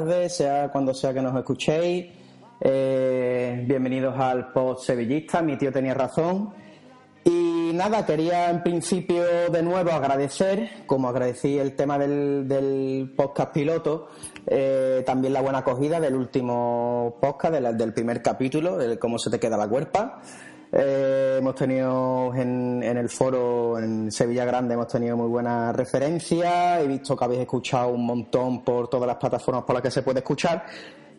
tardes, sea cuando sea que nos escuchéis. Eh, bienvenidos al post sevillista, mi tío tenía razón. Y nada, quería en principio de nuevo agradecer, como agradecí el tema del, del podcast piloto, eh, también la buena acogida del último podcast, del, del primer capítulo, del cómo se te queda la cuerpa. Eh, hemos tenido en, en el foro en Sevilla Grande hemos tenido muy buenas referencias he visto que habéis escuchado un montón por todas las plataformas por las que se puede escuchar.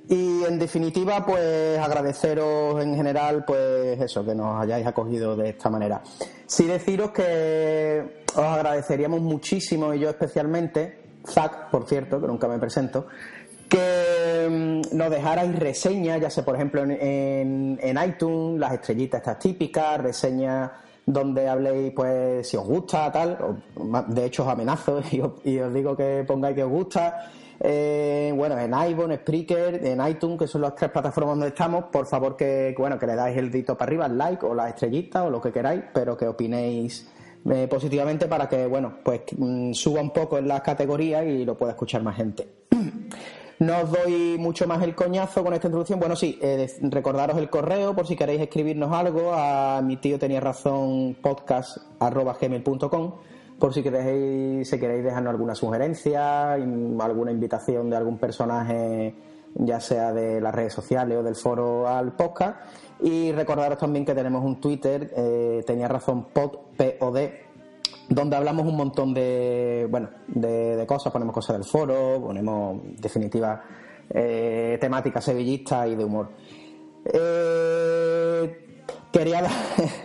Y en definitiva pues agradeceros en general pues eso que nos hayáis acogido de esta manera. Sí deciros que os agradeceríamos muchísimo y yo especialmente Zach por cierto que nunca me presento que mm, nos dejarais reseñas, ya sea por ejemplo en, en, iTunes, las estrellitas estas típicas, reseñas donde habléis pues si os gusta, tal, de hecho os amenazo y os, digo que pongáis que os gusta. Eh, bueno, en iPhone, Spreaker, en iTunes, que son las tres plataformas donde estamos, por favor que, bueno, que le dais el dedito para arriba, el like o las estrellitas o lo que queráis, pero que opinéis eh, positivamente para que, bueno, pues mm, suba un poco en las categorías y lo pueda escuchar más gente. No os doy mucho más el coñazo con esta introducción. Bueno, sí, eh, recordaros el correo por si queréis escribirnos algo a mi tío tenía razón podcast arroba gmail.com por si queréis, si queréis dejarnos alguna sugerencia, alguna invitación de algún personaje, ya sea de las redes sociales o del foro al podcast. Y recordaros también que tenemos un Twitter, eh, tenía razón P-O-D, donde hablamos un montón de bueno de, de cosas. Ponemos cosas del foro ponemos en definitiva eh, temática sevillista y de humor. Eh, quería dar,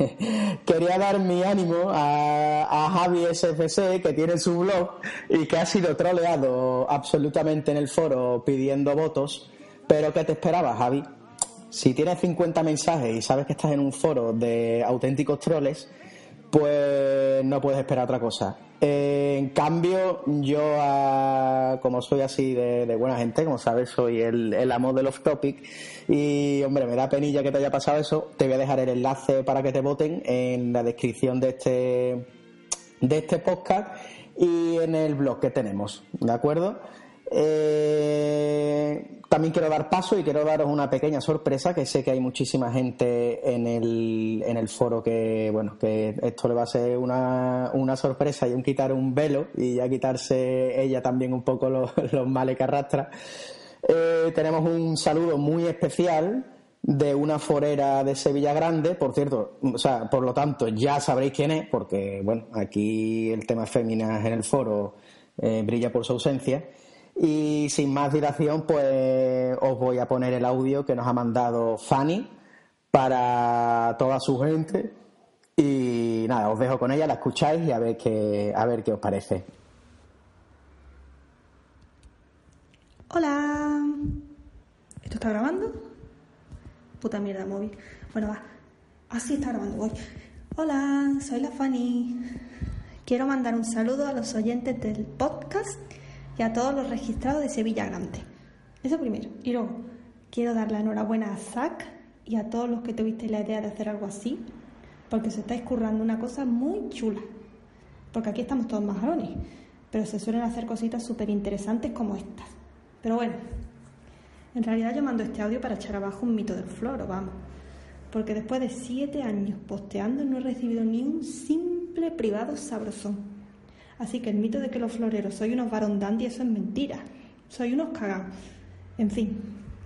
quería dar mi ánimo a, a Javi SFC que tiene su blog y que ha sido troleado absolutamente en el foro pidiendo votos. Pero ¿qué te esperaba Javi? si tienes 50 mensajes y sabes que estás en un foro de auténticos troles pues no puedes esperar otra cosa. Eh, en cambio, yo, ah, como soy así de, buena gente, como sabes, soy el, el amor del off topic. Y, hombre, me da penilla que te haya pasado eso. Te voy a dejar el enlace para que te voten en la descripción de este, de este podcast y en el blog que tenemos, ¿de acuerdo? Eh, también quiero dar paso y quiero daros una pequeña sorpresa que sé que hay muchísima gente en el, en el foro que bueno que esto le va a ser una, una sorpresa y un quitar un velo y ya quitarse ella también un poco los, males que arrastra Eh, tenemos un saludo muy especial de una forera de Sevilla Grande, por cierto, o sea, por lo tanto ya sabréis quién es, porque bueno, aquí el tema féminas en el foro eh, brilla por su ausencia. Y sin más dilación, pues os voy a poner el audio que nos ha mandado Fanny para toda su gente. Y nada, os dejo con ella, la escucháis y a ver qué, a ver qué os parece. Hola. ¿Esto está grabando? Puta mierda, móvil. Bueno, va. Así está grabando, voy. Hola, soy la Fanny. Quiero mandar un saludo a los oyentes del podcast y a todos los registrados de Sevilla Grande. Eso primero. Y luego, quiero dar la enhorabuena a Zach y a todos los que tuvisteis la idea de hacer algo así, porque se estáis currando una cosa muy chula. Porque aquí estamos todos majarones, pero se suelen hacer cositas súper interesantes como estas. Pero bueno, En realidad yo mando este audio para echar abajo un mito del floro, vamos. Porque después de siete años posteando no he recibido ni un simple privado sabrosón. Así que el mito de que los floreros soy unos varón dandy, eso es mentira. Soy unos cagados. En fin.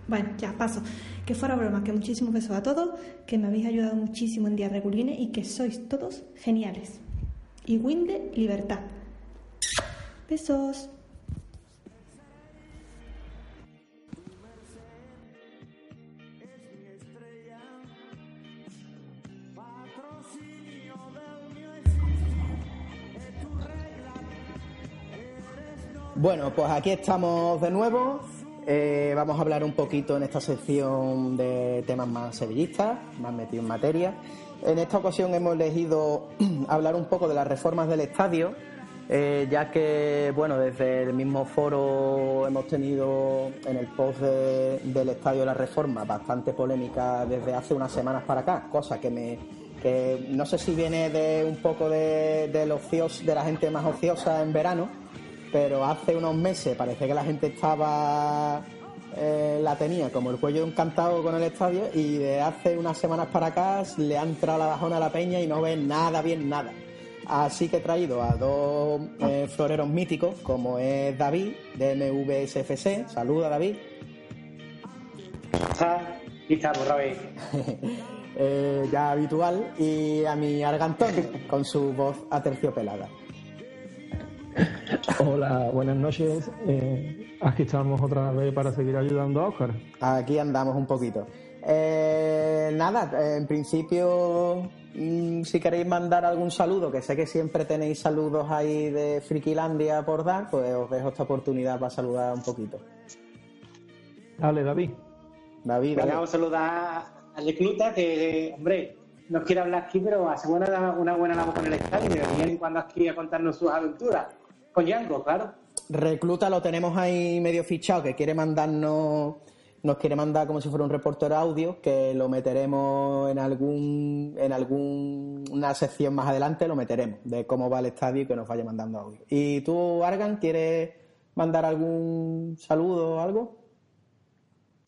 Bueno, ya paso. Que fuera broma, que muchísimos besos a todos, que me habéis ayudado muchísimo en días regulines y que sois todos geniales. Y Winde, libertad. Besos. Bueno, pues aquí estamos de nuevo. Eh, vamos a hablar un poquito en esta sección de temas más sevillistas, más metidos en materia. En esta ocasión hemos elegido hablar un poco de las reformas del estadio, eh, ya que, bueno, desde el mismo foro hemos tenido en el post de- del estadio de la reforma bastante polémica desde hace unas semanas para acá, cosa que me que no sé si viene de un poco de, ocios- de la gente más ociosa en verano, pero hace unos meses parece que la gente estaba eh, la tenía como el cuello de un cantado con el estadio y de hace unas semanas para acá le ha entrado la bajona a la peña y no ve nada bien nada. Así que he traído a dos eh, floreros míticos como es David de MVSFC. Saluda David. Y estamos vez. Eh, ya habitual, y a mi Argantón con su voz aterciopelada. Hola, buenas noches. Eh, aquí estamos otra vez para seguir ayudando a Oscar. Aquí andamos un poquito. Eh, nada, eh, en principio, mm, si queréis mandar algún saludo, que sé que siempre tenéis saludos ahí de Frikilandia por dar, pues os dejo esta oportunidad para saludar un poquito. Dale, David. David, Venga, dale. vamos a saludar a Recluta, que, hombre, no quiere hablar aquí, pero hace buena, una buena labor con el estadio. y de vez en cuando aquí a contarnos sus aventuras. Con Yango, claro. Recluta lo tenemos ahí medio fichado, que quiere mandarnos, nos quiere mandar como si fuera un reportero audio, que lo meteremos en algún, en alguna sección más adelante, lo meteremos, de cómo va el estadio y que nos vaya mandando audio. ¿Y tú, Argan, quieres mandar algún saludo o algo?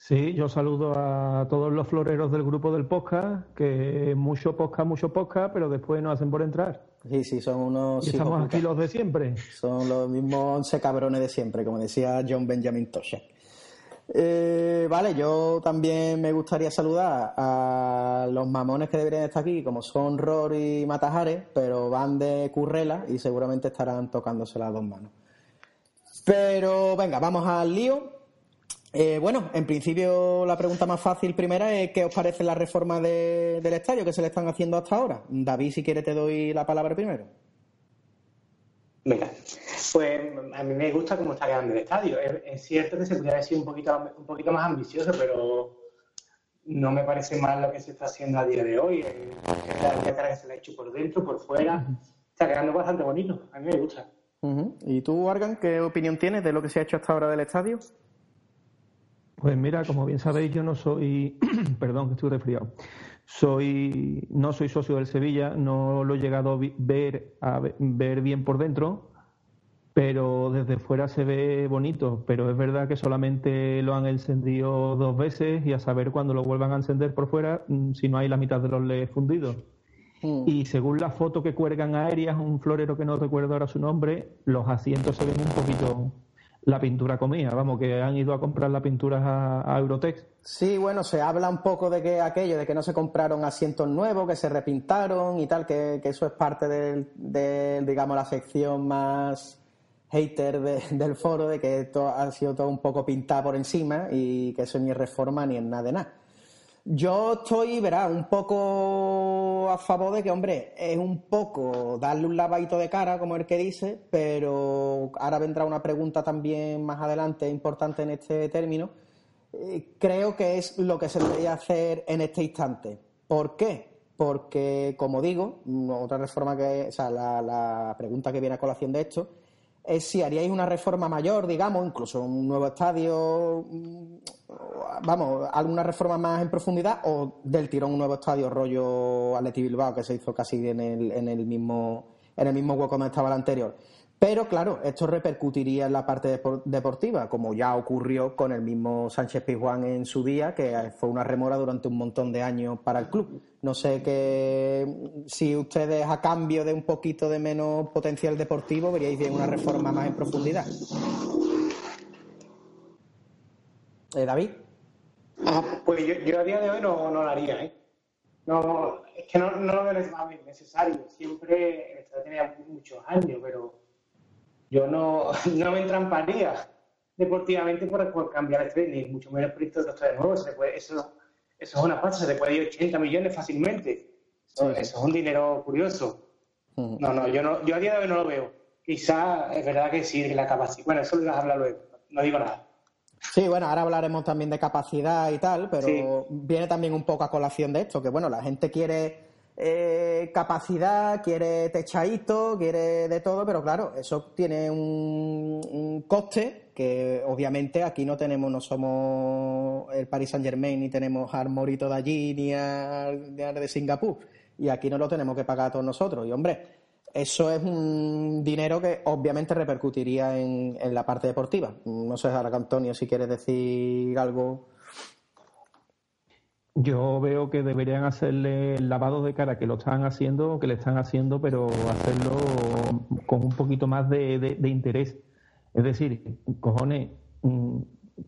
Sí, yo saludo a todos los floreros del grupo del podcast, que mucho podcast, mucho podcast, pero después no hacen por entrar. Sí, sí, son unos Y estamos aquí los de siempre. Son los mismos 11 cabrones de siempre, como decía John Benjamin Tosha. Eh, vale, yo también me gustaría saludar a los mamones que deberían estar aquí, como son Ror y Matajares, pero van de currela y seguramente estarán tocándose las dos manos. Pero venga, vamos al lío. Eh, bueno, en principio la pregunta más fácil primera es ¿qué os parece la reforma de- del estadio que se le están haciendo hasta ahora? David, si quiere te doy la palabra primero. Venga, pues a mí me gusta cómo está quedando el estadio. Es, es cierto que se podría haber sido un poquito, un poquito más ambicioso, pero no me parece mal lo que se está haciendo a día de hoy. La letra que se le ha hecho por dentro, por fuera, está quedando bastante bonito. A mí me gusta. ¿Y tú, Argan, qué opinión tienes de lo que se ha hecho hasta ahora del estadio? Pues mira, como bien sabéis, yo no soy, perdón, que estoy resfriado. Soy, no soy socio del Sevilla, no lo he llegado a ver, a ver bien por dentro, pero desde fuera se ve bonito. Pero es verdad que solamente lo han encendido dos veces y a saber cuándo lo vuelvan a encender por fuera, mm, si no hay la mitad de los LEDs fundidos. Y según la foto que cuelgan aéreas, un florero que no recuerdo ahora su nombre, los asientos se ven un poquito la pintura comía. Vamos, que han ido a comprar la pintura a, a Eurotex. Sí, bueno, se habla un poco de que aquello, de que no se compraron asientos nuevos, que se repintaron y tal, que, que eso es parte del, del, digamos, la sección más hater de- del foro, de que esto ha sido todo un poco pintado por encima y que eso ni es reforma ni es nada de nada. Yo estoy, verá, un poco a favor de que, hombre, es un poco darle un lavadito de cara, como el que dice, pero ahora vendrá una pregunta también más adelante importante en este término. Eh, creo que es lo que se debería hacer en este instante. ¿Por qué? Porque, como digo, otra reforma que, o sea, la, la pregunta que viene a colación de esto es si haríais una reforma mayor, digamos, incluso un nuevo estadio, mm, vamos, alguna reforma más en profundidad o del tirón un nuevo estadio rollo Atleti Bilbao que se hizo casi en el, en el mismo en el mismo hueco donde estaba el anterior. Pero claro, esto repercutiría en la parte depor- deportiva, como ya ocurrió con el mismo Sánchez Pizjuán en su día, que fue una remora durante un montón de años para el club. No sé que si ustedes a cambio de un poquito de menos potencial deportivo veríais bien una reforma más en profundidad. Eh, David. Ah, pues yo, a día de hoy no, no haría, ¿eh? No, es que no, no lo veo neces- necesario. Siempre, esto tenía muchos años, pero yo no, no me entramparía deportivamente por, por cambiar este, ni mucho menos por esto de nuevo. Se puede, eso, eso es una pasta, se te puede ir 80 millones fácilmente. Eso, Sí, sí. eso es un dinero curioso. Ujú. No, no, yo no, yo a día de hoy no lo veo. Quizá es verdad que sí, que la capacidad. Bueno, eso lo ibas a hablar luego. No digo nada. Sí, bueno, ahora hablaremos también de capacidad y tal, pero Sí. viene también un poco a colación de esto, que bueno, la gente quiere eh, capacidad, quiere techadito, quiere de todo, pero claro, eso tiene un, coste que obviamente aquí no tenemos, no somos el Paris Saint Germain, ni tenemos al Morito de allí, ni al, ni al de Singapur, y aquí no lo tenemos que pagar todos nosotros, y hombre, eso es un dinero que obviamente repercutiría en, en la parte deportiva. No sé, ahora Antonio, si quieres decir algo. Yo veo que deberían hacerle el lavado de cara que lo están haciendo, que le están haciendo, pero hacerlo con un poquito más de, de- de interés. Es decir, cojones, mm,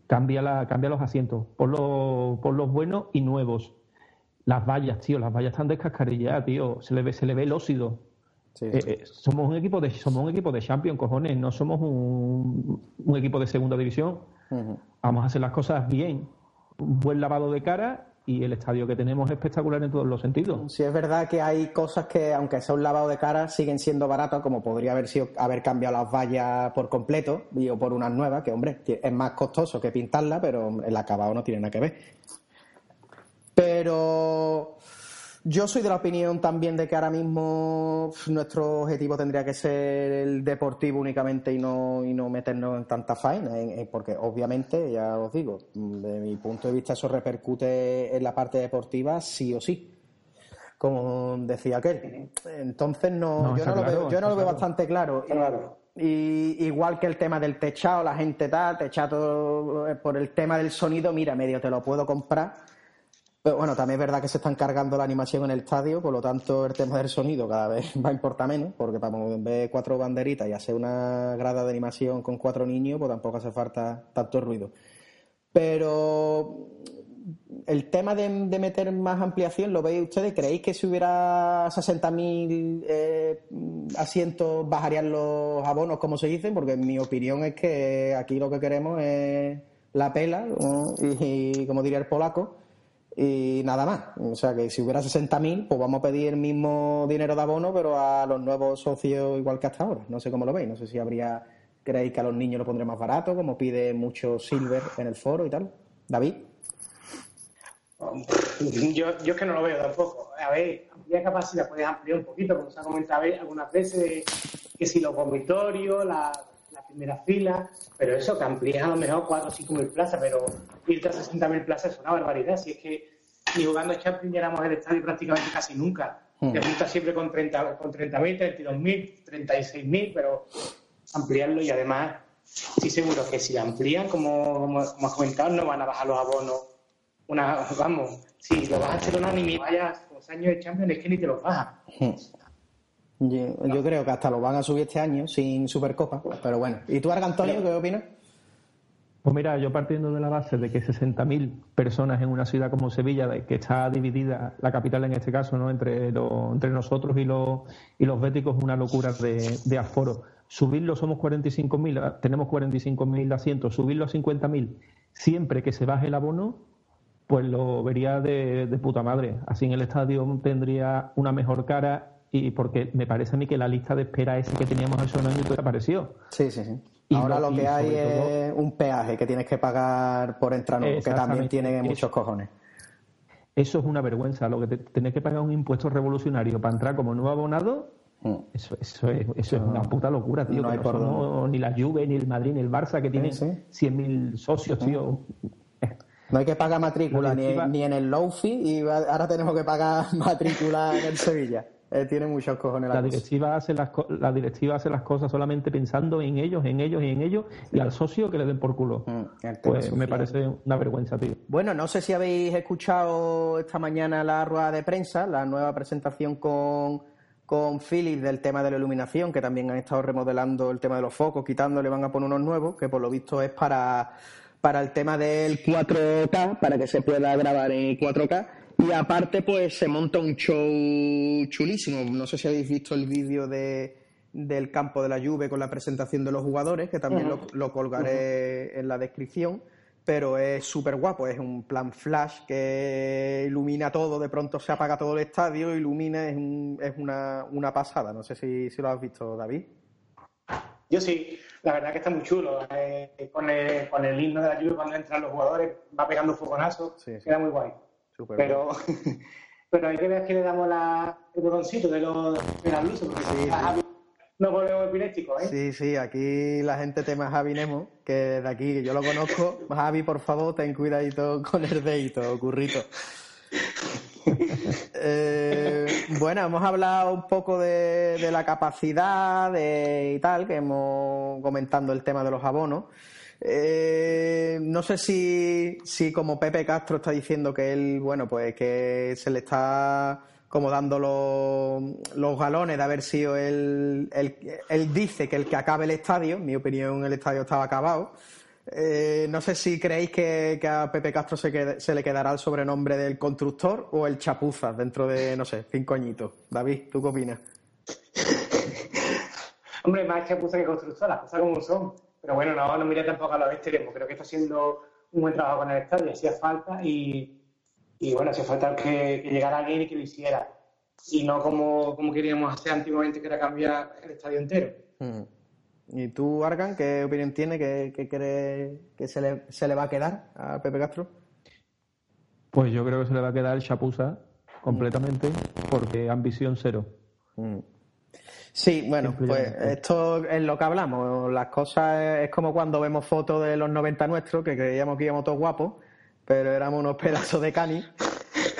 cambia, la, cambia los asientos, por los, por los buenos y nuevos. Las vallas, tío, las vallas están descascarilladas, tío. Se le ve, se le ve el óxido. Sí, Eh, eh, somos un equipo de somos un equipo de Champions, cojones, no somos un, un equipo de segunda división. Vamos a hacer las cosas bien. Un buen lavado de cara y el estadio que tenemos es espectacular en todos los sentidos. Sí, es verdad que hay cosas que, aunque sea un lavado de cara, siguen siendo baratas, como podría haber sido haber cambiado las vallas por completo y o por unas nuevas, que hombre, es más costoso que pintarla, pero el acabado no tiene nada que ver. Pero yo soy de la opinión también de que ahora mismo nuestro objetivo tendría que ser el deportivo únicamente y no, y no meternos en tanta faena, en- en- porque obviamente, ya os digo, de mi punto de vista eso repercute en la parte deportiva sí o sí como decía aquel. Entonces no, No, yo, no lo veo, yo no lo veo claro. bastante claro. Y- Claro. Y igual que el tema del techado, la gente tal, techado eh, por el tema del sonido, mira, medio te lo puedo comprar. Bueno, también es verdad que se están cargando la animación en el estadio, por lo tanto el tema del sonido cada vez va a importar menos, porque para ver cuatro banderitas y hacer una grada de animación con cuatro niños, pues tampoco hace falta tanto ruido. Pero el tema de, meter más ampliación, ¿lo veis ustedes? ¿Creéis que si hubiera 60.000 eh, asientos bajarían los abonos, como se dicen? Porque mi opinión es que aquí lo que queremos es la pela, y como diría el polaco, y nada más. O sea que si hubiera 60.000, pues vamos a pedir el mismo dinero de abono, pero a los nuevos socios igual que hasta ahora. No sé cómo lo veis, no sé si habría, creéis que a los niños lo pondré más barato, como pide mucho Silver en el foro y tal. David. Yo, yo es que no lo veo tampoco. A ver, ampliar capacidad, puedes ampliar un poquito, como se ha comentado algunas veces, que si los dormitorios, la, la primera fila, pero eso, que amplíes a lo mejor 4 o 5 mil plazas, pero irte a 60 mil plazas es una barbaridad. Si es que ni jugando Champions llenamos el estadio prácticamente casi nunca. Hmm. Te juntas siempre con 30 con 30.000, 32.000, 36.000, pero ampliarlo y además, sí seguro que si amplían, como, como, como has comentado, no van a bajar los abonos una, vamos, si lo vas a hacer unánime y vayas los años de Champions, es que ni te los bajas. Yo, creo que hasta lo van a subir este año sin Supercopa, pero bueno. ¿Y tú, Arga Antonio, qué opinas? Pues mira, yo partiendo de la base de que 60.000 personas en una ciudad como Sevilla, que está dividida, la capital en este caso, ¿no? entre, lo- entre nosotros y los, y los béticos, una locura de, de aforo. Subirlo somos 45.000, tenemos 45.000 asientos, subirlo a 50.000 siempre que se baje el abono, pues lo vería de, de puta madre. Así en el estadio tendría una mejor cara y porque me parece a mí que la lista de espera esa que teníamos hace un año desapareció. Sí, sí, sí. Y Ahora lo- que hay todo- es un peaje que tienes que pagar por entrar que también tiene Eso. muchos cojones. Eso es una vergüenza. Lo que te, tener que pagar un impuesto revolucionario para entrar como nuevo abonado, Mm. eso, eso es, eso es una puta locura, tío. no hay no por somos ni la Juve, ni el Madrid, ni el Barça, que tienen sí. 100.000 socios, tío. No hay que pagar matrícula ni, ni en el Lofi y ahora tenemos que pagar matrícula en el Sevilla. Eh, tiene muchos cojones la, La cosa. directiva, hace las co- la directiva hace las cosas solamente pensando en ellos, en ellos y en ellos, y al socio que le den por culo. Mm, Pues me parece una vergüenza, tío. Bueno, no sé si habéis escuchado esta mañana la rueda de prensa, la nueva presentación con, con Philips del tema de la iluminación, que también han estado remodelando el tema de los focos, quitándole, van a poner unos nuevos, que por lo visto es para, para el tema del 4K, para que se pueda grabar en 4K. Y aparte, pues se monta un show chulísimo. No sé si habéis visto el vídeo de, del campo de la Juve con la presentación de los jugadores, que también lo, lo colgaré en la descripción. Pero es súper guapo, es un plan flash que ilumina todo, de pronto se apaga todo el estadio, ilumina, es, un- es una, una pasada. No sé si, si lo has visto, David. Yo sí, la verdad que está muy chulo. eh, con, el, con el himno de la lluvia cuando entran los jugadores, va pegando fogonazos, Sí, sí. queda muy guay. Súper Pero, pero hay que ver que le damos la, el botoncito de los del aviso, porque nos volvemos epilépticos, ¿eh? Sí, sí, aquí la gente tema Javi Nemo, que de aquí que yo lo conozco. Javi, por favor, ten cuidadito con el dedito, currito. Eh, bueno, hemos hablado un poco de, de la capacidad de, y tal, que hemos comentando el tema de los abonos. Eh, no sé si, si como Pepe Castro está diciendo que él, bueno, pues que se le está como dando los, galones de haber sido él, él, dice que el que acabe el estadio, en mi opinión el estadio estaba acabado. Eh, no sé si creéis que, a Pepe Castro se, se le quedará el sobrenombre del constructor o el chapuzas dentro de, no sé, cinco añitos. David, ¿tú qué opinas? Hombre, más chapuza que constructor, las cosas como son. Pero bueno, no, no mire tampoco a los extremos. Creo que está haciendo un buen trabajo con el estadio, hacía falta y, y bueno, hacía falta que, que llegara alguien y que lo hiciera. Y no como, como queríamos hacer antiguamente, que era cambiar el estadio entero. Mm. ¿Y tú, Argan, qué opinión tiene? ¿Qué, qué cree que se le, se le va a quedar a Pepe Castro? Pues yo creo que se le va a quedar el chapuza completamente, porque ambición cero. Mm. Sí, bueno, pues esto es lo que hablamos. Las cosas es como cuando vemos fotos de los 90 nuestros, que creíamos que íbamos todos guapos, pero éramos unos pedazos de cani.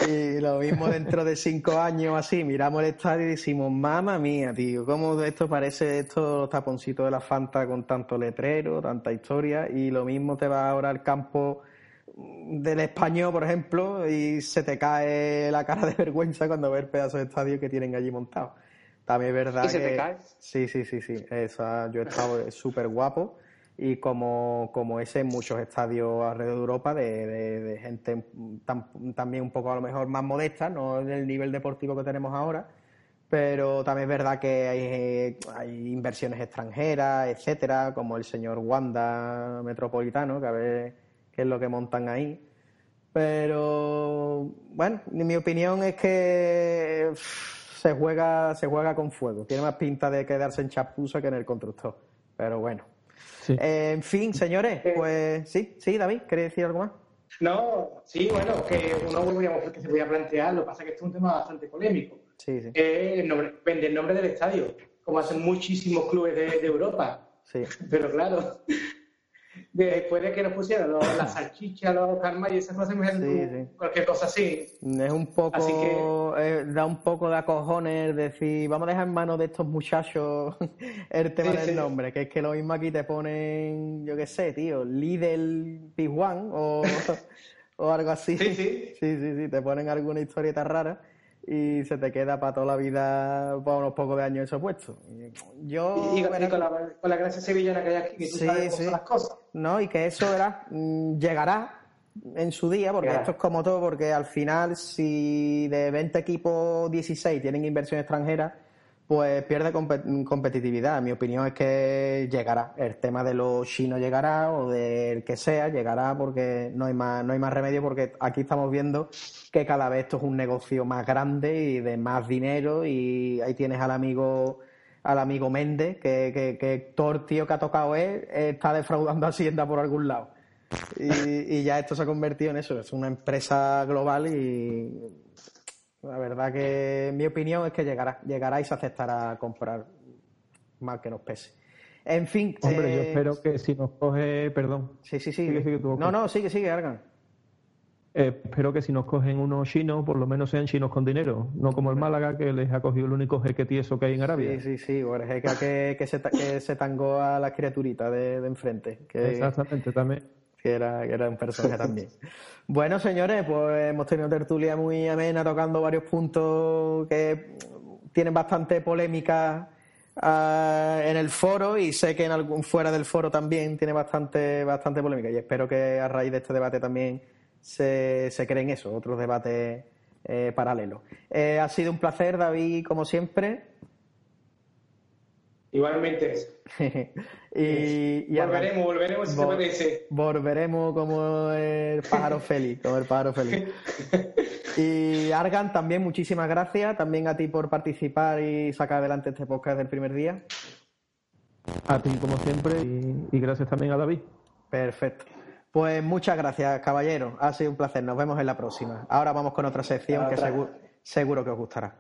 Y lo mismo dentro de cinco años así, miramos el estadio y decimos, mamá mía, tío, cómo esto parece estos taponcitos de la Fanta con tanto letrero, tanta historia, y lo mismo te va ahora al campo del español, por ejemplo, y se te cae la cara de vergüenza cuando ves el pedazo de estadio que tienen allí montado. También es verdad ¿Y se que... te cae? Sí, sí, sí, sí. Esa, yo he estado súper guapo y como, como ese en muchos estadios alrededor de Europa de, de- de gente tam- también un poco a lo mejor más modesta, no en el nivel deportivo que tenemos ahora, pero también es verdad que hay, hay inversiones extranjeras, etcétera, como el señor Wanda Metropolitano, que a ver qué es lo que montan ahí. Pero bueno, mi opinión es que uff, se juega, se juega con fuego. Tiene más pinta de quedarse en chapuza que en el constructor. Pero bueno. Sí. Eh, en fin, señores, pues sí, sí, David, ¿queréis decir algo más? No, sí, bueno, que uno podríamos- que se podía plantear, lo que pasa es que esto es un tema bastante polémico. Sí, sí, Eh, el nombre- vende el nombre del estadio, como hacen muchísimos clubes de, de Europa. sí. Pero claro, después de que nos pusieran los- las salchichas, los calmas y esas cosas, Sí, sí. cualquier cosa así. Es un poco, Así eh, da un poco de acojones decir, vamos a dejar en manos de estos muchachos el tema Sí, del nombre, que es que lo mismo aquí te ponen, yo qué sé, tío, Lidl Pizjuán o, o algo así. Sí, sí. sí, sí, sí, te ponen alguna historieta rara y se te queda para toda la vida, para unos pocos de años eso puesto. Yo, Y, y verás- con, la, con la gracia sevillana que hay aquí, que tú Sí, sabes cómo sí. son las cosas. No, y que eso mm, llegará en su día, porque Llegará. esto es como todo, porque al final, si de 20 equipos 16 tienen inversión extranjera, pues pierde compe- competitividad. Mi opinión es que llegará. El tema de los chinos llegará, o del que sea, llegará, porque no hay más, no hay más remedio, porque aquí estamos viendo que cada vez esto es un negocio más grande y de más dinero, y ahí tienes al amigo al amigo Méndez, que, que, que todo tío que ha tocado él está defraudando Hacienda por algún lado. Y, y ya esto se ha convertido en eso, es una empresa global y la verdad que mi opinión es que llegará, llegará y se aceptará a comprar mal que nos pese. En fin, Hombre, yo eh, espero que si nos coge, perdón, Sí, sí, sí. Sigue, no, no, sigue, sigue, Argan. eh, espero que si nos cogen unos chinos, por lo menos sean chinos con dinero, no como el Málaga que les ha cogido el único jeque tieso que hay en Arabia. Sí, sí, sí, o el jeque que, que, se, que se tangó a la criaturita de, de enfrente. Que, Exactamente, también. Que era, que era un personaje también. Bueno, señores, pues hemos tenido tertulia muy amena tocando varios puntos que tienen bastante polémica ah, en el foro y sé que en algún fuera del foro también tiene bastante bastante polémica y espero que a raíz de este debate también se, se creen eso, otros debates eh, paralelos. Eh, ha sido un placer, David, como siempre. Igualmente. y, y arran- volveremos, volveremos si te Vol- parece. Volveremos como el pájaro feliz, como el pájaro feliz. Y Argan, también muchísimas gracias, también a ti por participar y sacar adelante este podcast del primer día. A ti, como siempre, y, y gracias también a David. Perfecto. Pues muchas gracias, caballero. Ha sido un placer. Nos vemos en la próxima. Ahora vamos con otra sección que seguro, seguro que os gustará.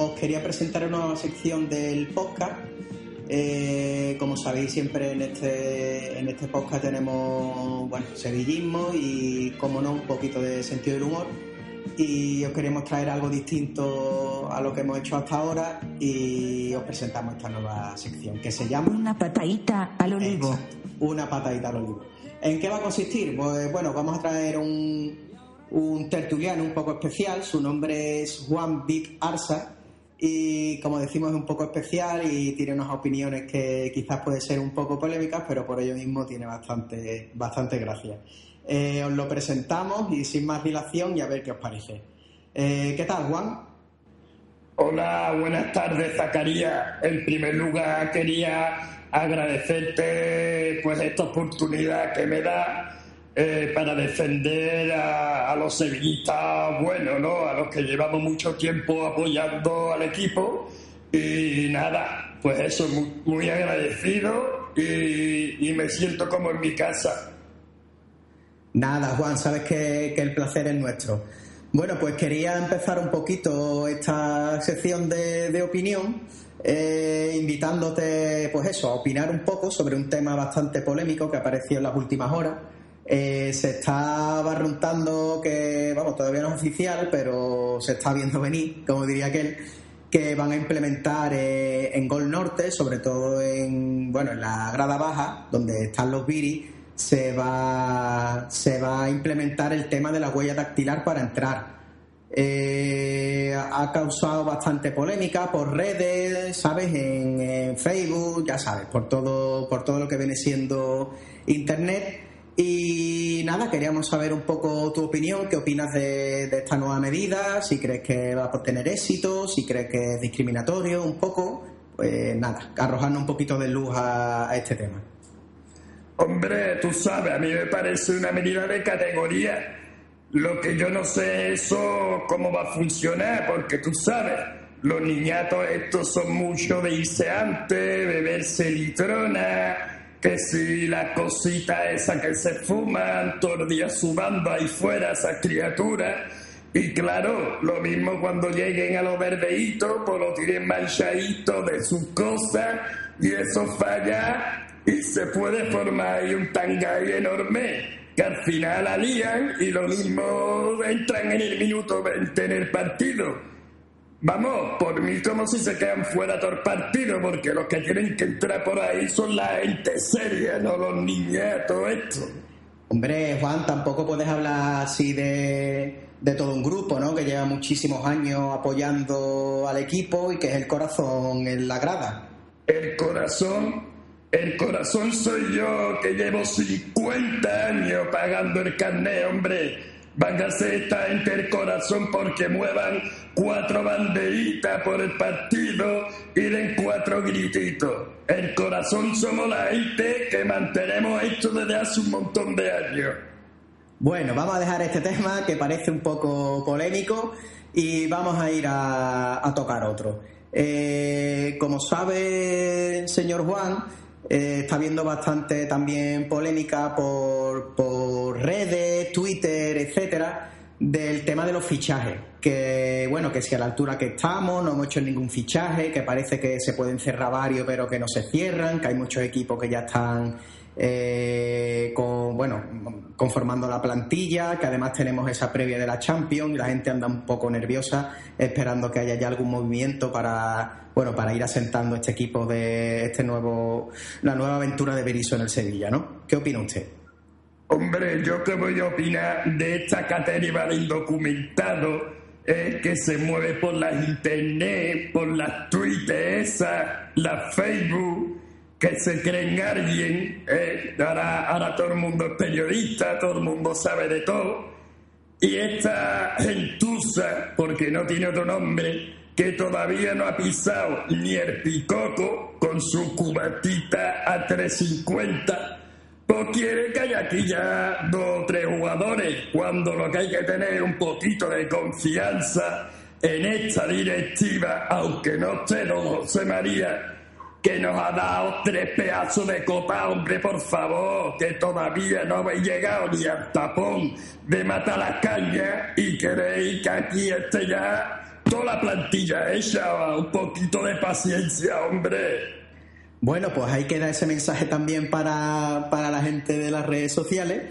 Os quería presentar una nueva sección del podcast. Eh, como sabéis, siempre en este, en este podcast tenemos bueno, sevillismo y, como no, un poquito de sentido del humor. Y os queremos traer algo distinto a lo que hemos hecho hasta ahora y os presentamos esta nueva sección que se llama Una patadita al olivo. Exacto, una patadita al olivo. ¿En qué va a consistir? Pues bueno, vamos a traer un, un tertuliano un poco especial. Su nombre es Juan Vic Arsa y como decimos es un poco especial y tiene unas opiniones que quizás pueden ser un poco polémicas, pero por ello mismo tiene bastante, bastante gracia. Eh, os lo presentamos y sin más dilación y a ver qué os parece. Eh, ¿Qué tal, Juan? Hola, buenas tardes, Zacarías. En primer lugar, quería agradecerte pues esta oportunidad que me da eh, para defender a, los sevillistas buenos, ¿no? A los que llevamos mucho tiempo apoyando al equipo. Y nada, pues eso, muy, agradecido y, me siento como en mi casa. Nada, Juan, sabes que, el placer es nuestro. Bueno, pues quería empezar un poquito esta sección de, de opinión, eh, invitándote, pues eso, a opinar un poco sobre un tema bastante polémico que apareció en las últimas horas. Eh, se está barruntando que, vamos, todavía no es oficial, pero se está viendo venir, como diría aquel, que van a implementar eh, en Gol Norte, sobre todo en, bueno, en la grada baja, donde están los viris, se va, se va a implementar el tema de la huella dactilar para entrar. Eh, ha causado bastante polémica por redes, ¿sabes? En, en Facebook, ya sabes, por todo, por todo lo que viene siendo Internet. Y nada, queríamos saber un poco tu opinión, qué opinas de, de esta nueva medida, si crees que va a tener éxito, si crees que es discriminatorio, un poco. Pues nada, arrojando un poquito de luz a- a este tema. Hombre, tú sabes, a mí me parece una medida de categoría. Lo que yo no sé es eso cómo va a funcionar, porque tú sabes, los niñatos estos son mucho de irse antes, beberse litrona, que si la cosita esa que se fuman, todo el día sudando ahí fuera esas criaturas. Y claro, lo mismo cuando lleguen a los verdeitos, pues lo tienen manchadito de sus cosas y eso falla y se puede formar ahí un tangay enorme que al final alían y lo mismo entran en el minuto 20 en el partido. Vamos, por mí como si se quedan fuera todo el partido, porque los que tienen que entrar por ahí son la gente seria, no los niñatos esto. Hombre, Juan, tampoco puedes hablar así de, de todo un grupo, ¿no? Que lleva muchísimos años apoyando al equipo y que es el corazón en la grada. El corazón, el corazón soy yo que llevo 50 años pagando el carnet, hombre. Van esta gente el corazón porque muevan cuatro banderitas por el partido y den cuatro grititos. El corazón somos la gente que mantenemos esto desde hace un montón de años. Bueno, vamos a dejar este tema que parece un poco polémico y vamos a ir a, tocar otro. Eh, como sabe señor Juan, eh, está habiendo bastante también polémica por, por redes, Twitter, del tema de los fichajes. Que bueno, que si a la altura que estamos no hemos hecho ningún fichaje, que parece que se pueden cerrar varios pero que no se cierran, que hay muchos equipos que ya están eh, con, bueno, conformando la plantilla, que además tenemos esa previa de la Champions y la gente anda un poco nerviosa esperando que haya ya algún movimiento para, bueno, para ir asentando este equipo de este nuevo, la nueva aventura de Berizzo en el Sevilla, ¿no? ¿Qué opina usted? Hombre, yo que voy a opinar de esta categoría de eh, que se mueve por las internet, por las Twitter esas, las Facebook, que se creen alguien. eh, ahora, ahora todo el mundo es periodista, todo el mundo sabe de todo. Y esta gentuza, porque no tiene otro nombre, que todavía no ha pisado ni el picoco con su cubatita a 350, pues quiere que haya aquí ya dos o tres jugadores, cuando lo que hay que tener es un poquito de confianza en esta directiva, aunque no esté don José María, que nos ha dado tres pedazos de copa, hombre, por favor, que todavía no habéis llegado ni al tapón de matar las cañas y queréis que aquí esté ya toda la plantilla hecha, un poquito de paciencia, hombre. Bueno, pues ahí queda ese mensaje también para, para la gente de las redes sociales.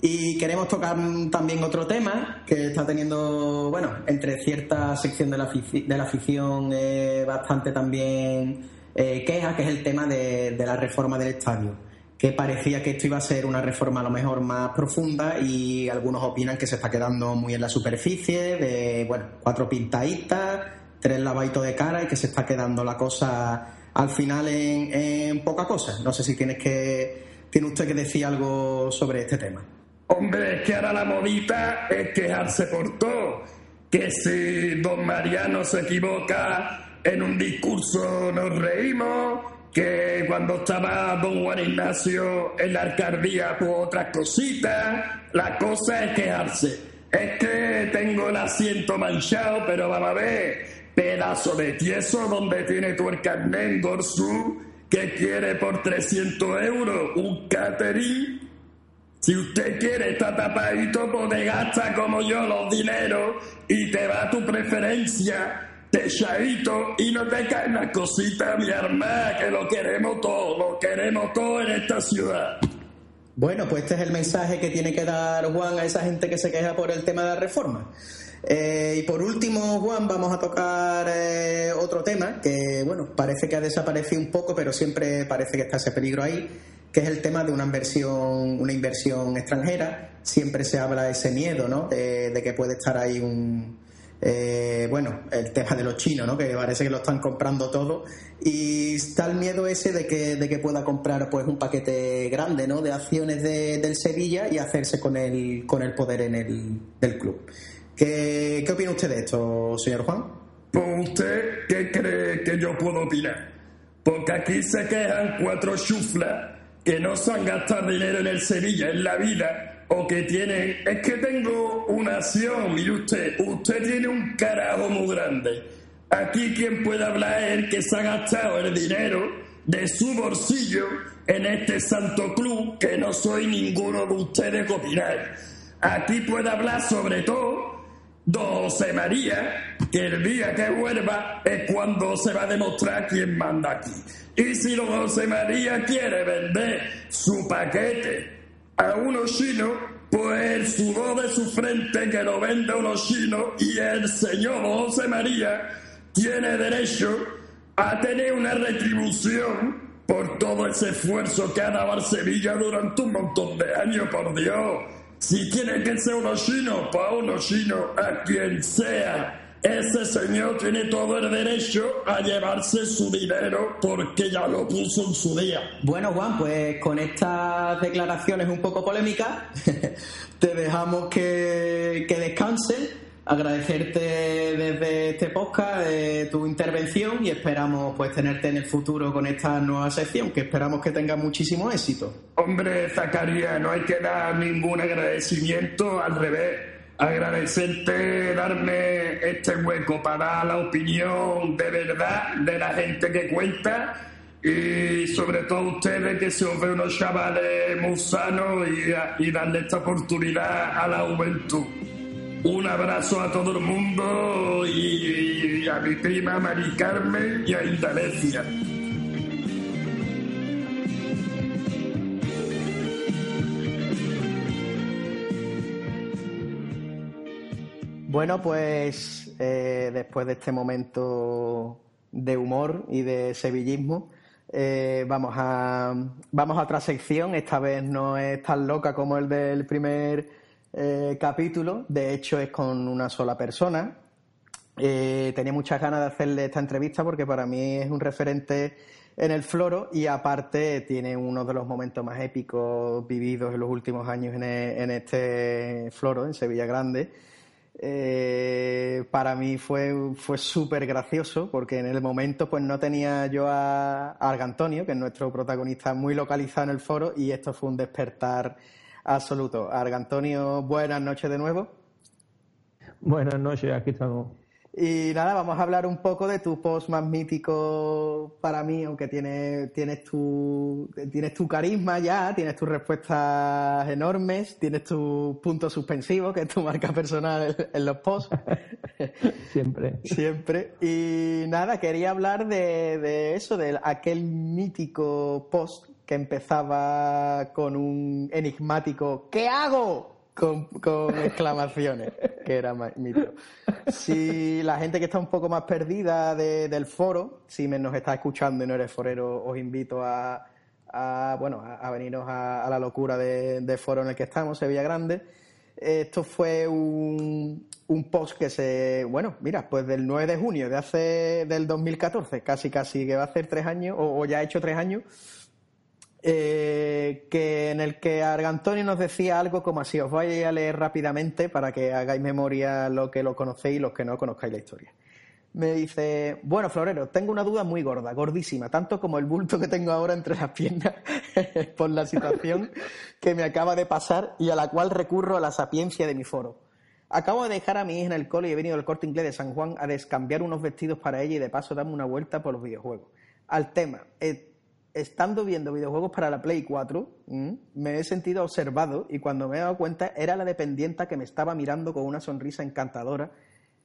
Y queremos tocar también otro tema que está teniendo, bueno, entre cierta sección de la, de la afición eh, bastante también eh, queja, que es el tema de, de la reforma del estadio. Que parecía que esto iba a ser una reforma a lo mejor más profunda y algunos opinan que se está quedando muy en la superficie, de, bueno, cuatro pintaditas, tres lavaditos de cara y que se está quedando la cosa al final en, en poca cosa. No sé si tienes que, tiene usted que decir algo sobre este tema. Hombre, es que ahora la modita es quejarse por todo. Que si don Mariano se equivoca en un discurso nos reímos, que cuando estaba don Juan Ignacio en la alcaldía pues otras cositas. La cosa es quejarse. Es que tengo el asiento manchado, pero vamos a ver, pedazo de tieso donde tiene tu carnet en Gorsú, que quiere por 300 euros un catering. Si usted quiere estar tapadito, pues te gasta como yo los dineros y te va tu preferencia, techadito, y no te caen las cositas, mi hermana, que lo queremos todo, lo queremos todo en esta ciudad. Bueno, pues este es el mensaje que tiene que dar Juan a esa gente que se queja por el tema de la reforma. Eh, y por último, Juan, vamos a tocar eh, otro tema que, bueno, parece que ha desaparecido un poco, pero siempre parece que está ese peligro ahí, que es el tema de una inversión, una inversión extranjera. Siempre se habla de ese miedo, ¿no? De, que puede estar ahí un, eh, bueno, el tema de los chinos, ¿no? Que parece que lo están comprando todo y está el miedo ese de que, de que pueda comprar pues un paquete grande, ¿no? De acciones de- del Sevilla y hacerse con el, con el poder en el, del club. ¿Qué, ¿Qué opina usted de esto, señor Juan? Pues usted, ¿qué cree que yo puedo opinar? Porque aquí se quejan cuatro chuflas que no se han gastado dinero en el Sevilla en la vida o que tienen... Es que tengo una acción, mire usted, usted tiene un carajo muy grande. Aquí quien puede hablar es el que se ha gastado el dinero de su bolsillo en este santo club que no soy ninguno de ustedes que opinar. Aquí puede hablar sobre todo José María, que el día que vuelva es cuando se va a demostrar quién manda aquí. Y si don José María quiere vender su paquete a unos chinos, pues el sudor de su frente que lo vende a unos chinos y el señor José María tiene derecho a tener una retribución por todo ese esfuerzo que ha dado al Sevilla durante un montón de años, por Dios. Si tiene que ser unos chinos, pues a unos chinos, a quien sea. Ese señor tiene todo el derecho a llevarse su dinero porque ya lo puso en su día. Bueno, Juan, pues con estas declaraciones un poco polémicas, te dejamos que, que descanses. Agradecerte desde este podcast eh, tu intervención y esperamos pues tenerte en el futuro con esta nueva sección, que esperamos que tenga muchísimo éxito. Hombre, Zacarías, no hay que dar ningún agradecimiento, al revés. Agradecerte darme este hueco para dar la opinión de verdad de la gente que cuenta y sobre todo ustedes que se os ve unos chavales muy sanos y, y darle esta oportunidad a la juventud. Un abrazo a todo el mundo y, a mi prima Mari Carmen y a Indalecia. Bueno, pues eh, después de este momento de humor y de sevillismo, eh, vamos, a, vamos a otra sección. Esta vez no es tan loca como el del primer eh, capítulo. De hecho, es con una sola persona. Eh, tenía muchas ganas de hacerle esta entrevista porque para mí es un referente en el floro y aparte tiene uno de los momentos más épicos vividos en los últimos años en, e- este floro, en Sevilla Grande. Eh, para mí fue, fue súper gracioso porque en el momento pues no tenía yo a, a Argantonio, que es nuestro protagonista muy localizado en el foro y esto fue un despertar absoluto. Argantonio, buenas noches de nuevo. Buenas noches, aquí estamos. Y nada, vamos a hablar un poco de tu post más mítico para mí, aunque tienes, tienes, tu, tienes tu carisma ya, tienes tus respuestas enormes, tienes tu punto suspensivo, que es tu marca personal en, los posts. Siempre. Siempre. Y nada, quería hablar de, de eso, de aquel mítico post que empezaba con un enigmático ¿Qué hago? Con, exclamaciones, que era mítico. Si la gente que está un poco más perdida de- del foro, si me nos está escuchando y no eres forero, os invito a, a, bueno, a, a a, la locura de, foro en el que estamos, Sevilla Grande. Esto fue un, post que se, bueno, mira, pues del 9 de junio de hace, del 2014, casi casi que va a hacer tres años, o ya ha hecho tres años, eh, que en el que Argantonio nos decía algo como así, os voy a leer rápidamente para que hagáis memoria lo que lo conocéis y los que no conozcáis la historia. Me dice, bueno, Florero, tengo una duda muy gorda, gordísima, tanto como el bulto que tengo ahora entre las piernas por la situación que me acaba de pasar y a la cual recurro a la sapiencia de mi foro. Acabo de dejar a mi hija en el cole y he venido al corte inglés de San Juan a descambiar unos vestidos para ella y de paso darme una vuelta por los videojuegos. Al tema, eh, estando viendo videojuegos para la Play 4, ¿m? me he sentido observado y cuando me he dado cuenta era la dependienta que me estaba mirando con una sonrisa encantadora.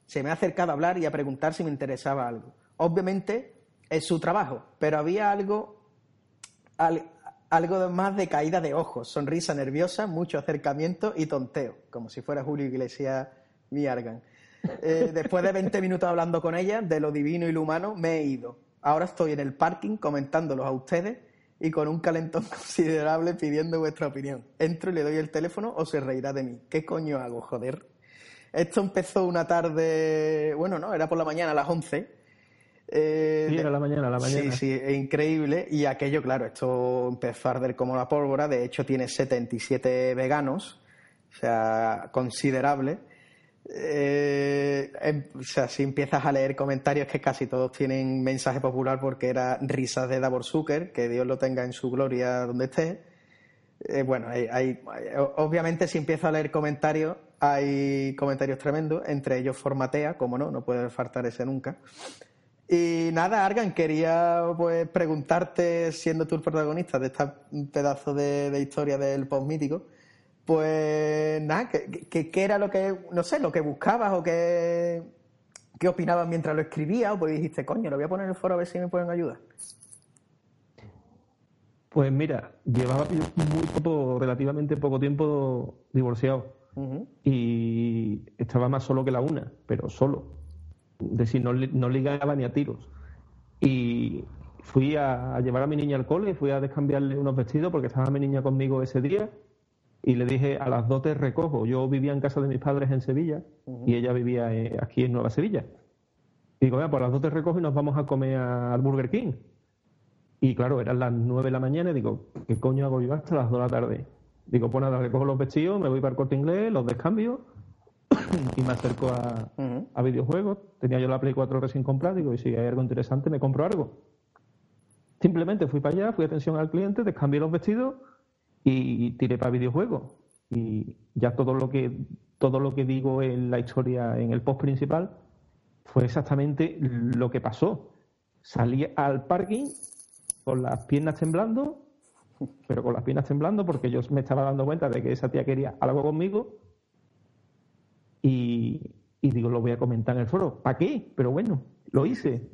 Se me ha acercado a hablar y a preguntar si me interesaba algo. Obviamente es su trabajo, pero había algo al- algo más de caída de ojos, sonrisa nerviosa, mucho acercamiento y tonteo, como si fuera Julio Iglesias Miargan. Eh, después de 20 minutos hablando con ella de lo divino y lo humano, me he ido. Ahora estoy en el parking comentándolos a ustedes y con un calentón considerable pidiendo vuestra opinión. Entro y le doy el teléfono o se reirá de mí. ¿Qué coño hago, joder? Esto empezó una tarde, bueno, no, era por la mañana a las 11. Eh, Sí, era la mañana, la mañana. Sí, sí, es increíble. Y aquello, claro, esto empezó a arder como la pólvora. De hecho, tiene 77 veganos, o sea, considerable. Eh, em- o sea, si empiezas a leer comentarios que casi todos tienen mensaje popular porque era risas de Davor Zucker, que Dios lo tenga en su gloria donde esté. Eh, bueno, hay, hay- obviamente si empiezo a leer comentarios, hay comentarios tremendos, entre ellos Formatea, como no, no puede faltar ese nunca. Y nada, Argan, quería pues preguntarte, siendo tú el protagonista de este pedazo de, de historia del post mítico, pues nada, ¿qué, qué- era lo que, no sé, lo que buscabas o qué, qué opinabas mientras lo escribías? O pues dijiste, coño, lo voy a poner en el foro a ver si me pueden ayudar. Pues mira, llevaba muy poco, relativamente poco tiempo divorciado y estaba más solo que la una, pero solo. Es decir, no, no ligaba ni a tiros. Y fui a, a llevar a mi niña al cole, fui a descambiarle unos vestidos porque estaba mi niña conmigo ese día y le dije a las dos te recojo. Yo vivía en casa de mis padres en Sevilla y ella vivía eh, aquí en Nueva Sevilla. Y digo, "Venga, por las dos te recojo y nos vamos a comer al Burger King. Y claro, eran las nueve de la mañana y digo, ¿qué coño hago yo hasta las dos de la tarde? Digo, pues nada, recojo los vestidos, me voy para el corte inglés, los descambio y me acerco a, a videojuegos. Tenía yo la Play 4 recién comprada, digo, y si hay algo interesante me compro algo. Simplemente fui para allá, fui atención al cliente, descambié los vestidos y tiré para videojuegos. Y ya todo lo que todo lo que digo en la historia, en el post principal, fue exactamente lo que pasó. Salí al parking con las piernas temblando, pero con las piernas temblando porque yo me estaba dando cuenta de que esa tía quería algo conmigo y, y digo, lo voy a comentar en el foro. ¿Para qué? Pero bueno, lo hice.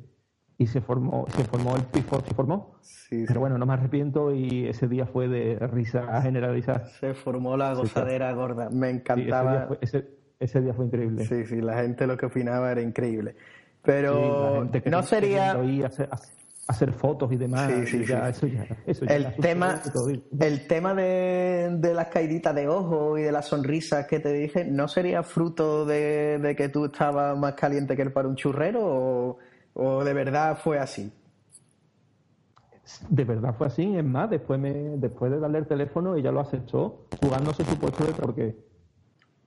Y se formó, se formó el pifo, se formó. Sí, Pero bueno, no me arrepiento y ese día fue de risa generalizada. Se formó la Sí, gozadera gorda. Me Sí, ese, encantaba. día fue, ese, ese día fue increíble. Sí, sí, la gente lo que opinaba era increíble. Pero no sería hacer, fotos y demás. Sí, sí, y ya. Eso ya, eso ya el tema, el tema de, de las caíditas de ojo y de las sonrisas que te dije, ¿no sería fruto de, de que tú estabas más caliente que el para un churrero o, o de verdad fue así? De verdad fue así. Es más, después, me, después de darle el teléfono, ella lo aceptó, jugándose su puesto de porque,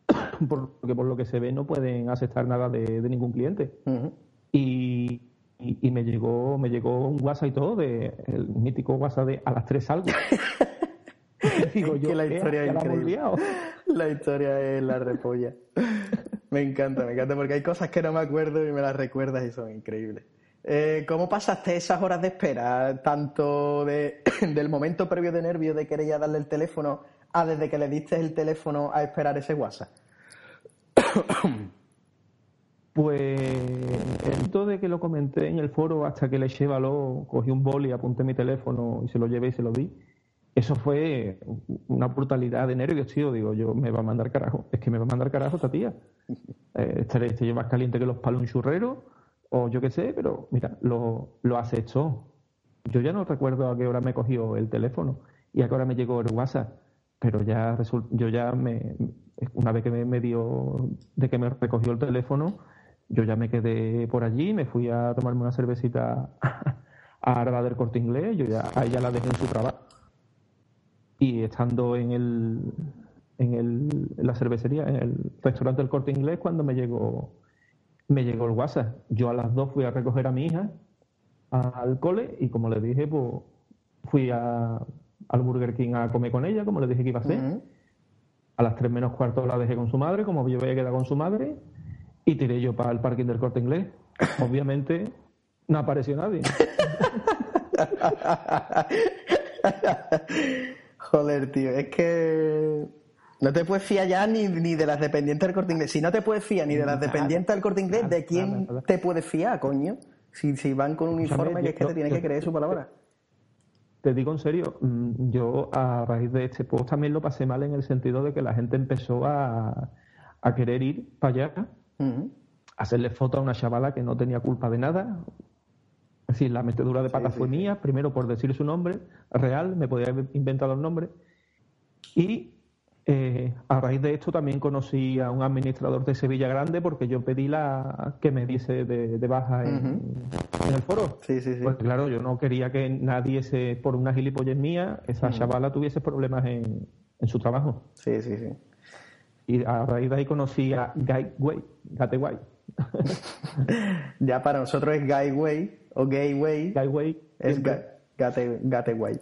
porque por lo que se ve no pueden aceptar nada de, de ningún cliente. Y, y, y me llegó me llegó un WhatsApp y todo, de, el mítico WhatsApp de a las 3 salgo. Digo yo, que la historia ¿Ya es la hemos increíble. La historia es la repolla. Me encanta, me encanta porque hay cosas que no me acuerdo y me las recuerdas y son increíbles. Eh, ¿Cómo pasaste esas horas de espera, tanto de, del momento previo de nervio de querer ya darle el teléfono a desde que le diste el teléfono a esperar ese WhatsApp? Pues el de que lo comenté en el foro hasta que le eché valor, cogí un boli, apunté mi teléfono y se lo llevé y se lo di. Eso fue una brutalidad de nervios, tío. Digo, yo me va a mandar carajo. Es que me va a mandar carajo esta tía. Eh, estaré estaré yo más caliente que los palos churrero, o yo qué sé, pero mira, lo, lo aceptó. Yo ya no recuerdo a qué hora me cogió el teléfono y a qué hora me llegó el WhatsApp, pero ya yo ya me, una vez que me, me dio de que me recogió el teléfono, yo ya me quedé por allí, me fui a tomarme una cervecita a Arba del Corte Inglés, yo ya, a ella la dejé en su trabajo. Y estando en el, en el, en la cervecería, en el restaurante del Corte Inglés, cuando me llegó, me llegó el WhatsApp. Yo a las dos fui a recoger a mi hija al cole y como le dije, pues fui a, al Burger King a comer con ella, como le dije que iba a hacer. A las tres menos cuarto la dejé con su madre, como yo había quedado con su madre, y tiré yo para el parking del corte inglés. Obviamente no apareció nadie. Joder, tío, es que no te puedes fiar ya ni, ni de las dependientes del corte inglés. Si no te puedes fiar ni de las dependientes del corte inglés, ¿de quién te puedes fiar, coño? Si, si van con un uniforme que es que te tienes yo- que creer su palabra. Te digo en serio, mm, yo a raíz de este post también lo pasé mal en el sentido de que la gente empezó a, a querer ir para allá, hacerle foto a una chavala que no tenía culpa de nada. Es decir, la metedura de pata sí, fue mía, primero por decir su nombre real, me podía haber inventado el nombre. Y eh, a raíz de esto también conocí a un administrador de Sevilla Grande porque yo pedí la que me diese de, de baja en, en el foro. Sí, sí, sí. Pues claro, yo no quería que nadie, se, por una gilipollez mía, esa chavala tuviese problemas en, en su trabajo. Sí, sí, sí. Y a raíz de ahí conocí a Guy Way, Gate Guay. Ya para nosotros es Guy Way o Gay Way. Guy Way Es siempre- ga- gate.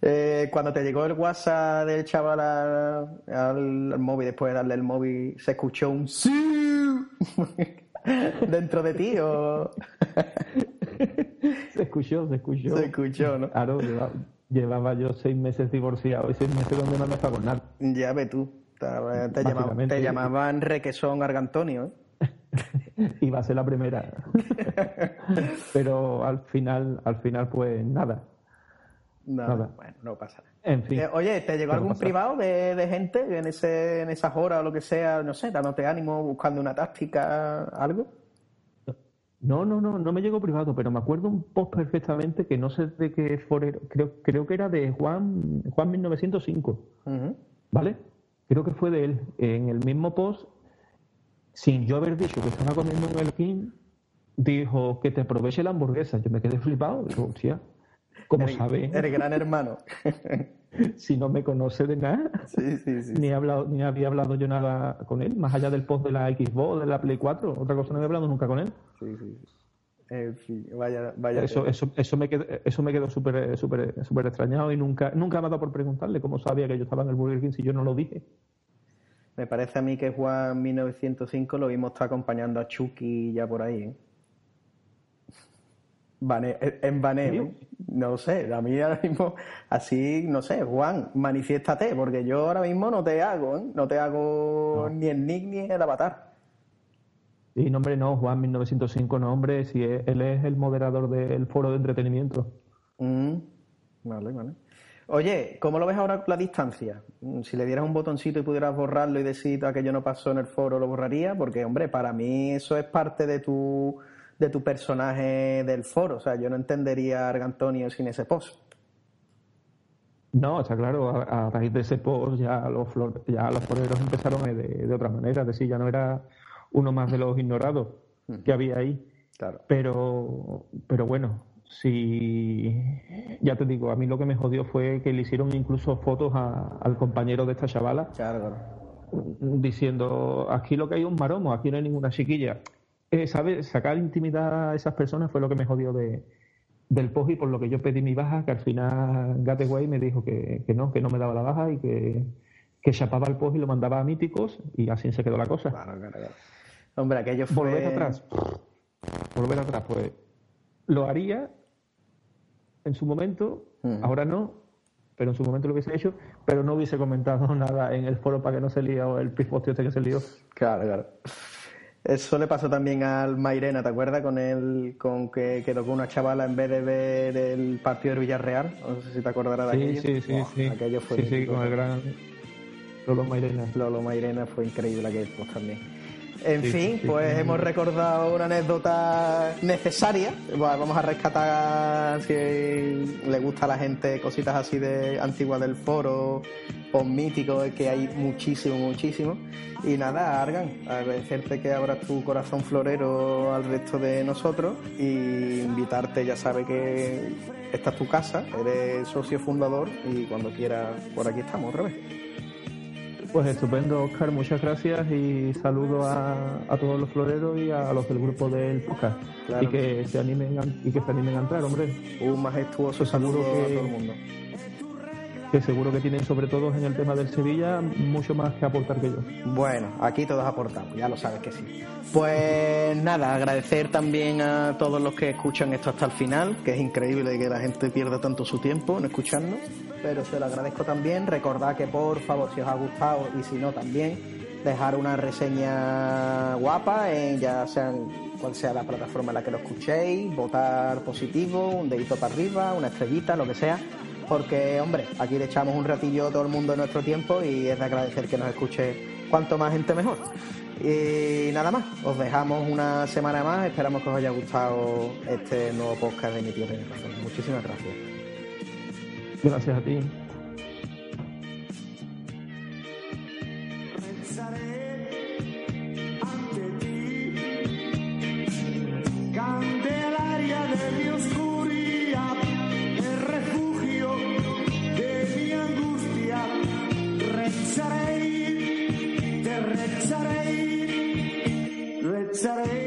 Eh, cuando te llegó el WhatsApp del chaval al, al- al móvil, después de darle el móvil, ¿se escuchó un sí dentro de ti o se escuchó, se escuchó. se escuchó, no? Claro, llevaba, llevaba yo seis meses divorciado y seis meses donde no me con nada. Ya ve tú. Te, llamaban, te llamaban Requesón Argantonio, ¿eh? Iba a ser la primera. Pero al final, al final, pues nada. Nada, Nada. Bueno, no pasa nada. En fin. Eh, oye, ¿te llegó algún pasa. privado de, de gente en, ese, en esas horas o lo que sea, no sé, dándote ánimo, buscando una táctica, algo? No, no, no, no me llegó privado, pero me acuerdo un post perfectamente que no sé de qué forero, creo, creo que era de Juan, Juan 1905, Ujú. ¿vale? Creo que fue de él. En el mismo post, sin yo haber dicho que estaba comiendo un El King, dijo que te aproveche la hamburguesa. Yo me quedé flipado, digo, hostia, ¿cómo El- sabe? El gran hermano. si no me conoce de nada. Sí, sí, sí. Ni, he hablado, ni había hablado yo nada con él, más allá del post de la Xbox, de la Play 4. Otra cosa no he hablado nunca con él. Sí, sí. En fin, vaya, vaya. Eso, eso, eso me quedó, eso me quedó súper súper súper extrañado y nunca nunca me ha dado por preguntarle cómo sabía que yo estaba en el Burger King si yo no lo dije. Me parece a mí que Juan 1905 lo vimos está acompañando a Chucky ya por ahí. ¿eh? En Bané, ¿no? No sé, a mí ahora mismo, así, no sé, Juan, manifiéstate, porque yo ahora mismo no te hago, ¿eh? No te hago ni el nick ni el avatar. Y nombre no, Juan 1905, no, hombre, si es- él es el moderador del foro de entretenimiento. Mm, Vale, vale. Oye, ¿cómo lo ves ahora la distancia? Mm, Si le dieras un botoncito y pudieras borrarlo y decir aquello no pasó en el foro, ¿lo borraría? Porque, hombre, para mí eso es parte de tu, de tu personaje del foro. O sea, yo no entendería a Argantonio sin ese post. No, está claro, a, a raíz de ese post ya los, flor- ya los floreros empezaron de, de otra manera, es decir, ya no era uno más de los ignorados que había ahí. Claro. Pero, pero bueno, si ya te digo, a mí lo que me jodió fue que le hicieron incluso fotos a- al compañero de esta chavala diciendo aquí lo que hay es un maromo, aquí no hay ninguna chiquilla. Eh, ¿Sabes? Sacar intimidad a esas personas fue lo que me jodió de, del y por lo que yo pedí mi baja, que al final Gateway me dijo que, que no, que no me daba la baja y que, que chapaba el post y lo mandaba a míticos y así se quedó la cosa. Claro, claro, claro. Hombre, aquello fue... Volver atrás. Volver atrás, pues lo haría en su momento, ahora no, pero en su momento lo hubiese hecho, pero no hubiese comentado nada en el foro para que no se lió el pifostio este que se lió. Claro, claro. Eso le pasó también al Mairena, ¿te acuerdas? Con el, con que quedó con una chavala en vez de ver el partido del Villarreal. No sé si te acordarás de Sí, aquello. sí, sí, sí. Aquello fue sí, sí, con el gran Lolo Mairena. Lolo Mairena fue increíble aquel post también. En Sí, fin, sí, pues sí. hemos recordado una anécdota necesaria. Bueno, Vamos a rescatar si le gusta a la gente cositas así de antiguas del foro, post míticos, que hay muchísimo, muchísimo. Y nada, Argan, agradecerte que abras tu corazón florero al resto de nosotros y invitarte, ya sabes que esta es tu casa, eres socio fundador y cuando quieras por aquí estamos otra vez. Pues estupendo, Oscar, muchas gracias y saludo a, a todos los floreros y a los del grupo del podcast. Claro. Y que se animen a, y que se animen a entrar, hombre. Un majestuoso saludo a todo el mundo. Que seguro que tienen, sobre todo en el tema del Sevilla, mucho más que aportar que yo. Bueno, aquí todos aportamos, ya lo sabes que sí. Pues nada, agradecer también a todos los que escuchan esto hasta el final, que es increíble que la gente pierda tanto su tiempo en escucharnos, pero se lo agradezco también. Recordad que por favor, si os ha gustado y si no también, dejar una reseña guapa en ya sean cual sea la plataforma en la que lo escuchéis, votar positivo, un dedito para arriba, una estrellita, lo que sea, porque hombre, aquí le echamos un ratillo a todo el mundo de nuestro tiempo y es de agradecer que nos escuche cuanto más gente mejor. Y nada más, os dejamos una semana más, esperamos que os haya gustado este nuevo podcast de Mi Tío Tiene Razón. Muchísimas gracias. Gracias a ti. ante ti, Sarah.